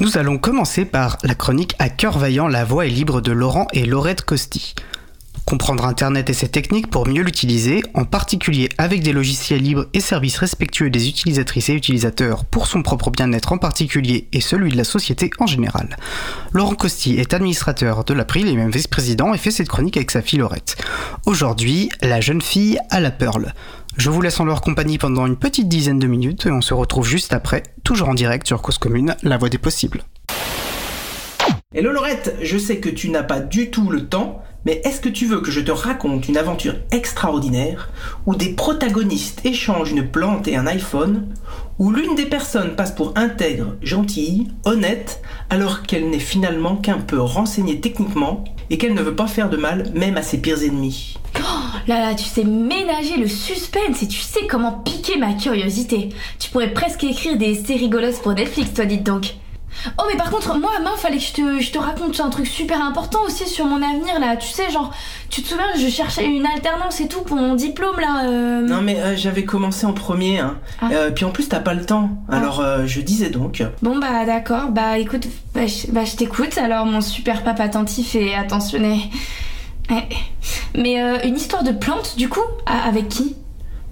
Nous allons commencer par la chronique à cœur vaillant La voix est libre de Laurent et Laurette Costi. Comprendre Internet et ses techniques pour mieux l'utiliser, en particulier avec des logiciels libres et services respectueux des utilisatrices et utilisateurs pour son propre bien-être en particulier et celui de la société en général. Laurent Costi est administrateur de l'April et même vice-président et fait cette chronique avec sa fille Laurette. Aujourd'hui, la jeune fille à la Pearl. Je vous laisse en leur compagnie pendant une petite dizaine de minutes et on se retrouve juste après, toujours en direct sur Cause Commune, la voix des possibles. Hello Laurette, je sais que tu n'as pas du tout le temps, mais est-ce que tu veux que je te raconte une aventure extraordinaire où des protagonistes échangent une plante et un iPhone, où l'une des personnes passe pour intègre, gentille, honnête, alors qu'elle n'est finalement qu'un peu renseignée techniquement et qu'elle ne veut pas faire de mal même à ses pires ennemis? Oh là là, tu sais ménager le suspense et tu sais comment piquer ma curiosité. Tu pourrais presque écrire des séries pour Netflix, toi dites donc. Oh mais par contre, moi, main, fallait que je te, je te raconte un truc super important aussi sur mon avenir là. Tu sais, genre, tu te souviens, je cherchais une alternance et tout pour mon diplôme là. euh. Non mais euh, j'avais commencé en premier, hein. Ah. Euh, puis en plus t'as pas le temps. Alors euh, je disais donc... Bon bah d'accord, bah écoute, bah je, bah, je t'écoute alors mon super papa attentif et attentionné. Ouais. Mais euh, une histoire de plante du coup A- Avec qui?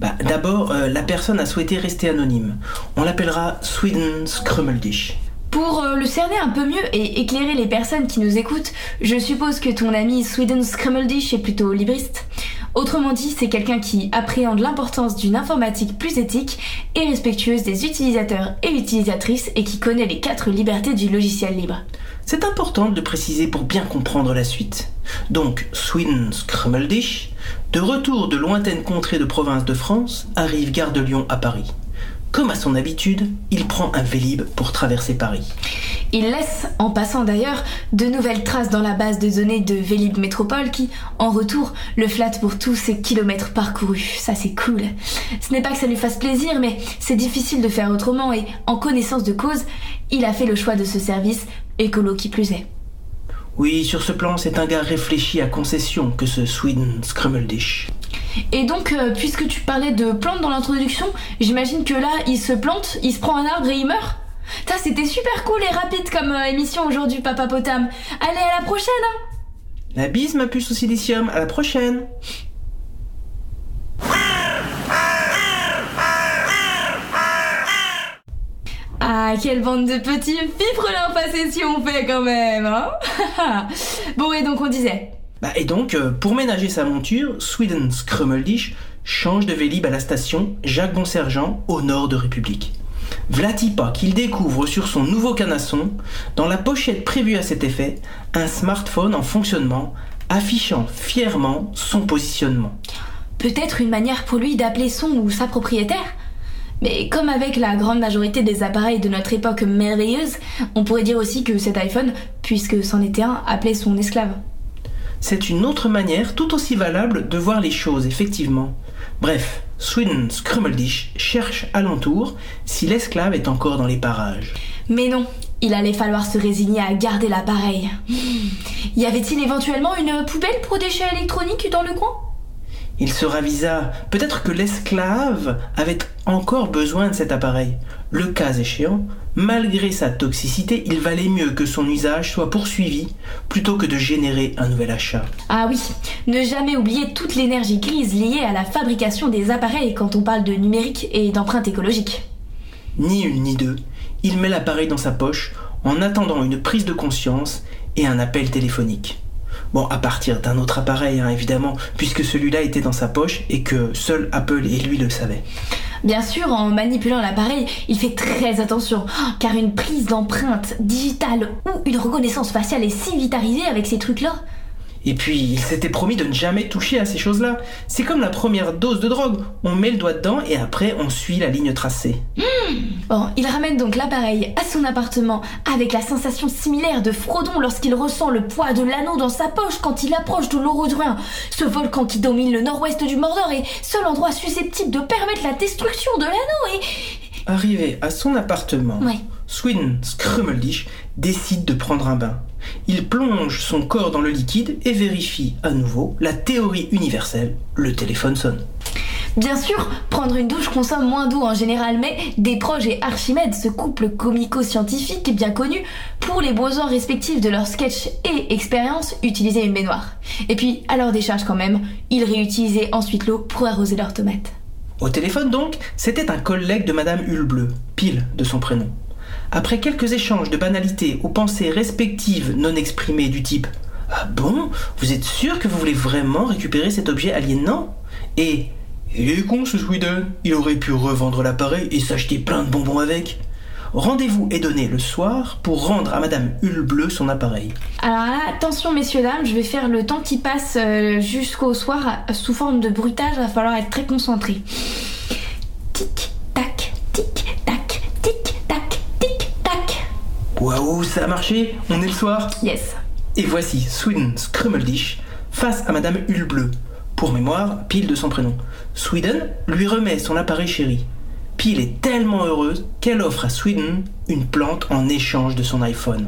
Bah d'abord, euh, la personne a souhaité rester anonyme. On l'appellera Sweden Scrummeldish. Pour euh, le cerner un peu mieux et éclairer les personnes qui nous écoutent, je suppose que ton ami Sweden Scrammeldish est plutôt libriste. Autrement dit, c'est quelqu'un qui appréhende l'importance d'une informatique plus éthique et respectueuse des utilisateurs et utilisatrices et qui connaît les quatre libertés du logiciel libre. C'est important de le préciser pour bien comprendre la suite. Donc, Sweden Scrummeldish, de retour de lointaines contrées de province de France, arrive gare de Lyon à Paris. Comme à son habitude, il prend un Vélib pour traverser Paris. Il laisse, en passant d'ailleurs, de nouvelles traces dans la base de données de Vélib Métropole qui, en retour, le flatte pour tous ses kilomètres parcourus. Ça c'est cool. Ce n'est pas que ça lui fasse plaisir, mais c'est difficile de faire autrement et, en connaissance de cause, il a fait le choix de ce service, écolo qui plus est. Oui, sur ce plan, c'est un gars réfléchi à concession que ce Sweden Scrummeldish. Et donc, euh, puisque tu parlais de plantes dans l'introduction, j'imagine que là, il se plante, il se prend un arbre et il meurt? C'était super cool et rapide comme euh, émission aujourd'hui, Papa Potam. Allez, à la prochaine hein. La bise, ma puce au silicium, à la prochaine. Ah, quelle bande de petits fifres si on fait quand même, hein. Bon, et donc on disait. Bah, et donc, euh, pour ménager sa monture, Sweden Scrummeldish change de Vélib à la station Jacques Bonsergent au nord de République. Vlati pas qu'il découvre sur son nouveau canasson, dans la pochette prévue à cet effet, un smartphone en fonctionnement affichant fièrement son positionnement. peut-être une manière pour lui d'appeler son ou sa propriétaire mais comme avec la grande majorité des appareils de notre époque merveilleuse, on pourrait dire aussi que cet iPhone, puisque c'en était un, appelait son esclave. C'est une autre manière tout aussi valable de voir les choses, effectivement. Bref, Sweden Scrummeldish cherche alentour si l'esclave est encore dans les parages. Mais non, il allait falloir se résigner à garder l'appareil. Y avait-il éventuellement une poubelle pour déchets électroniques dans le coin? Il se ravisa. Peut-être que l'esclave avait encore besoin de cet appareil. Le cas échéant, malgré sa toxicité, il valait mieux que son usage soit poursuivi plutôt que de générer un nouvel achat. Ah oui, ne jamais oublier toute l'énergie grise liée à la fabrication des appareils quand on parle de numérique et d'empreinte écologique. Ni une ni deux, il met l'appareil dans sa poche en attendant une prise de conscience et un appel téléphonique. Bon, à partir d'un autre appareil, hein, évidemment, puisque celui-là était dans sa poche et que seul Apple et lui le savaient. Bien sûr, en manipulant l'appareil, il fait très attention, car une prise d'empreinte digitale ou une reconnaissance faciale est si vite arrivée avec ces trucs-là. Et puis, il s'était promis de ne jamais toucher à ces choses-là. C'est comme la première dose de drogue. On met le doigt dedans et après, on suit la ligne tracée. Bon, il ramène donc l'appareil à son appartement avec la sensation similaire de Frodon lorsqu'il ressent le poids de l'anneau dans sa poche quand il approche de l'Orodruin, ce volcan qui domine le nord-ouest du Mordor et seul endroit susceptible de permettre la destruction de l'anneau et... Arrivé à son appartement, Ouais. Sweden Scrummeldish décide de prendre un bain. Il plonge son corps dans le liquide et vérifie à nouveau la théorie universelle. Le téléphone sonne. Bien sûr, prendre une douche consomme moins d'eau en général, mais Desproges et Archimède, ce couple comico-scientifique bien connu, pour les besoins respectifs de leurs sketchs et expériences, utilisaient une baignoire. Et puis, à leur décharge quand même, ils réutilisaient ensuite l'eau pour arroser leurs tomates. Au téléphone donc, c'était un collègue de Madame Hulbleu, pile de son prénom. Après quelques échanges de banalités aux pensées respectives non exprimées du type Ah bon? Vous êtes sûr que vous voulez vraiment récupérer cet objet aliénant Et Il est con ce Sweden, il aurait pu revendre l'appareil et s'acheter plein de bonbons avec. Rendez-vous est donné le soir pour rendre à Madame Hulbleu son appareil. Alors attention messieurs dames, je vais faire le temps qui passe euh, jusqu'au soir sous forme de bruitage, va falloir être très concentré. Waouh, ça a marché On est le soir Yes. Et voici Sweden Scrummeldish face à Madame Hulbleu. Pour mémoire, Pile de son prénom. Sweden lui remet son appareil chéri. Pile est tellement heureuse qu'elle offre à Sweden une plante en échange de son iPhone.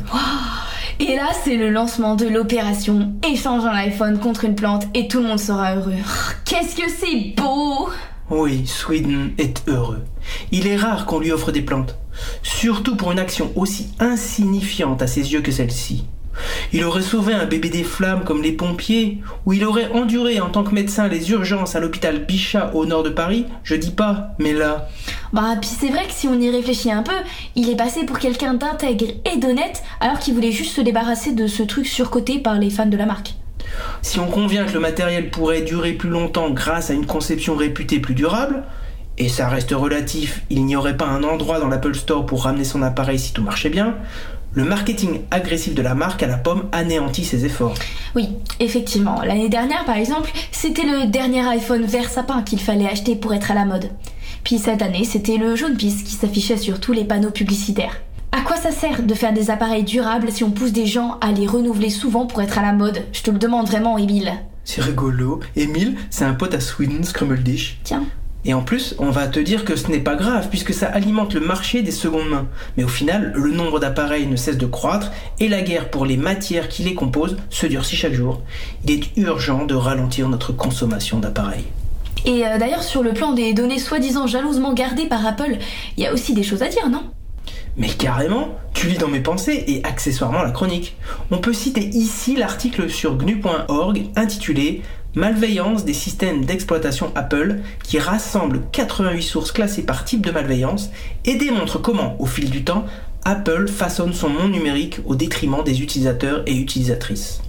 Et là, c'est le lancement de l'opération Échange un iPhone contre une plante et tout le monde sera heureux. Oh, Qu'est-ce que c'est beau Oui, Sweden est heureux. Il est rare qu'on lui offre des plantes, surtout pour une action aussi insignifiante à ses yeux que celle-ci. Il aurait sauvé un bébé des flammes comme les pompiers, ou il aurait enduré en tant que médecin les urgences à l'hôpital Bichat au nord de Paris, je dis pas, mais là, Bah, puis c'est vrai que si on y réfléchit un peu, il est passé pour quelqu'un d'intègre et d'honnête alors qu'il voulait juste se débarrasser de ce truc surcoté par les fans de la marque. si on convient que le matériel pourrait durer plus longtemps grâce à une conception réputée plus durable, et ça reste relatif, il n'y aurait pas un endroit dans l'Apple Store pour ramener son appareil si tout marchait bien, le marketing agressif de la marque à la pomme anéantit ses efforts. Oui, effectivement. L'année dernière, par exemple, c'était le dernier iPhone vert sapin qu'il fallait acheter pour être à la mode. Puis cette année, c'était le jaune pisse qui s'affichait sur tous les panneaux publicitaires. À quoi ça sert de faire des appareils durables si on pousse des gens à les renouveler souvent pour être à la mode? Je te le demande vraiment, Emile. C'est rigolo. Emile, c'est un pote à Sweden Scrummeldish. Tiens. Et en plus, on va te dire que ce n'est pas grave puisque ça alimente le marché des secondes mains. Mais au final, le nombre d'appareils ne cesse de croître et la guerre pour les matières qui les composent se durcit chaque jour. Il est urgent de ralentir notre consommation d'appareils. Et euh, d'ailleurs, sur le plan des données soi-disant jalousement gardées par Apple, il y a aussi des choses à dire, non? Mais carrément, tu lis dans mes pensées et accessoirement la chronique. On peut citer ici l'article sur gnu.org intitulé Malveillance des systèmes d'exploitation Apple qui rassemble 88 sources classées par type de malveillance et démontre comment, au fil du temps, Apple façonne son monde numérique au détriment des utilisateurs et utilisatrices.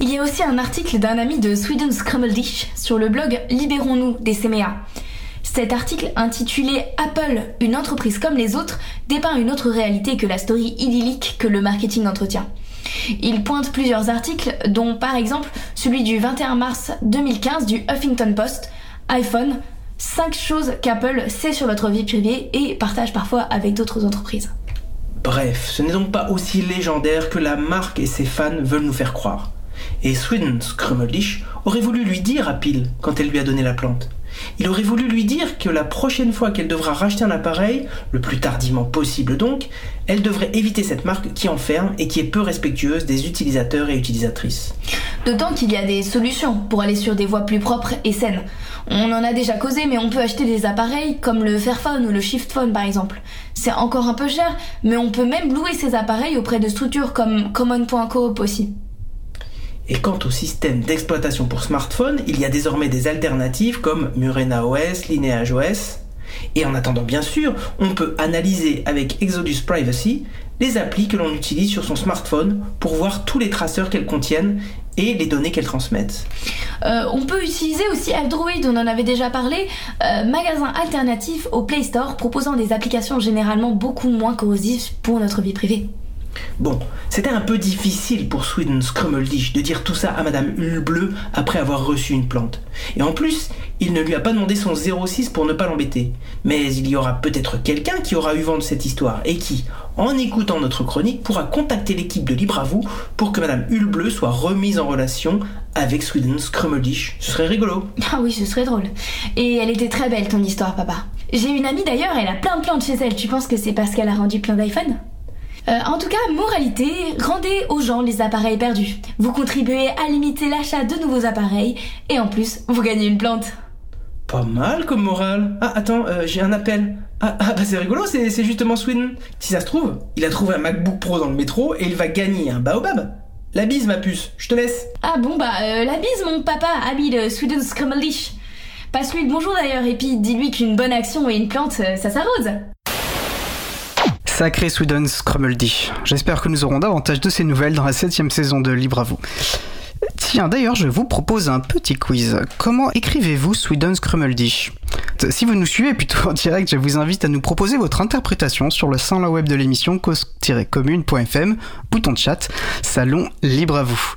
Il y a aussi un article d'un ami de Sweden Scrummeldish sur le blog Libérons-nous des CMA. Cet article intitulé Apple, une entreprise comme les autres, dépeint une autre réalité que la story idyllique que le marketing entretient. Il pointe plusieurs articles, dont par exemple celui du 21 mars 2015 du Huffington Post, iPhone, 5 choses qu'Apple sait sur votre vie privée et partage parfois avec d'autres entreprises. Bref, ce n'est donc pas aussi légendaire que la marque et ses fans veulent nous faire croire. Et Sweden Scrummeldish aurait voulu lui dire à Peel quand elle lui a donné la plante. Il aurait voulu lui dire que la prochaine fois qu'elle devra racheter un appareil, le plus tardivement possible donc, elle devrait éviter cette marque qui enferme et qui est peu respectueuse des utilisateurs et utilisatrices. D'autant qu'il y a des solutions pour aller sur des voies plus propres et saines. On en a déjà causé, mais on peut acheter des appareils comme le Fairphone ou le Shiftphone par exemple. C'est encore un peu cher, mais on peut même louer ces appareils auprès de structures comme Common.coop aussi. Et quant au système d'exploitation pour smartphone, il y a désormais des alternatives comme Murena OS, Lineage OS. Et en attendant, bien sûr, on peut analyser avec Exodus Privacy les applis que l'on utilise sur son smartphone pour voir tous les traceurs qu'elles contiennent et les données qu'elles transmettent. Euh, on peut utiliser aussi Android, on en avait déjà parlé, euh, magasin alternatif au Play Store proposant des applications généralement beaucoup moins corrosives pour notre vie privée. Bon, c'était un peu difficile pour Sweden Scrummeldish de dire tout ça à Madame Hulbleu après avoir reçu une plante. Et en plus, il ne lui a pas demandé son 06 pour ne pas l'embêter. Mais il y aura peut-être quelqu'un qui aura eu vent de cette histoire et qui, en écoutant notre chronique, pourra contacter l'équipe de Libre à vous pour que Madame Hulbleu soit remise en relation avec Sweden Scrummeldish. Ce serait rigolo. Ah oui, ce serait drôle. Et elle était très belle ton histoire, papa. J'ai une amie d'ailleurs, elle a plein de plantes chez elle. Tu penses que c'est parce qu'elle a rendu plein d'iPhone? Euh, en tout cas, moralité, rendez aux gens les appareils perdus. Vous contribuez à limiter l'achat de nouveaux appareils et en plus, vous gagnez une plante. Pas mal comme morale. Ah, attends, euh, j'ai un appel. Ah, ah, bah c'est rigolo, c'est c'est justement Sweden. Si ça se trouve, il a trouvé un MacBook Pro dans le métro et il va gagner un baobab. La bise, ma puce, je te laisse. Ah bon bah euh, la bise mon papa, ami de Sweden Skrummelish. Passe-lui le bonjour d'ailleurs et puis dis-lui qu'une bonne action et une plante, euh, ça s'arrose. Sacré Sweden Scrummeldy. J'espère que nous aurons davantage de ces nouvelles dans la 7ème saison de Libre à vous. Tiens, d'ailleurs, je vous propose un petit quiz. Comment écrivez-vous Sweden Scrummeldy? Si vous nous suivez plutôt en direct, je vous invite à nous proposer votre interprétation sur le salon web de l'émission cause-commune.fm, bouton de chat, salon libre à vous.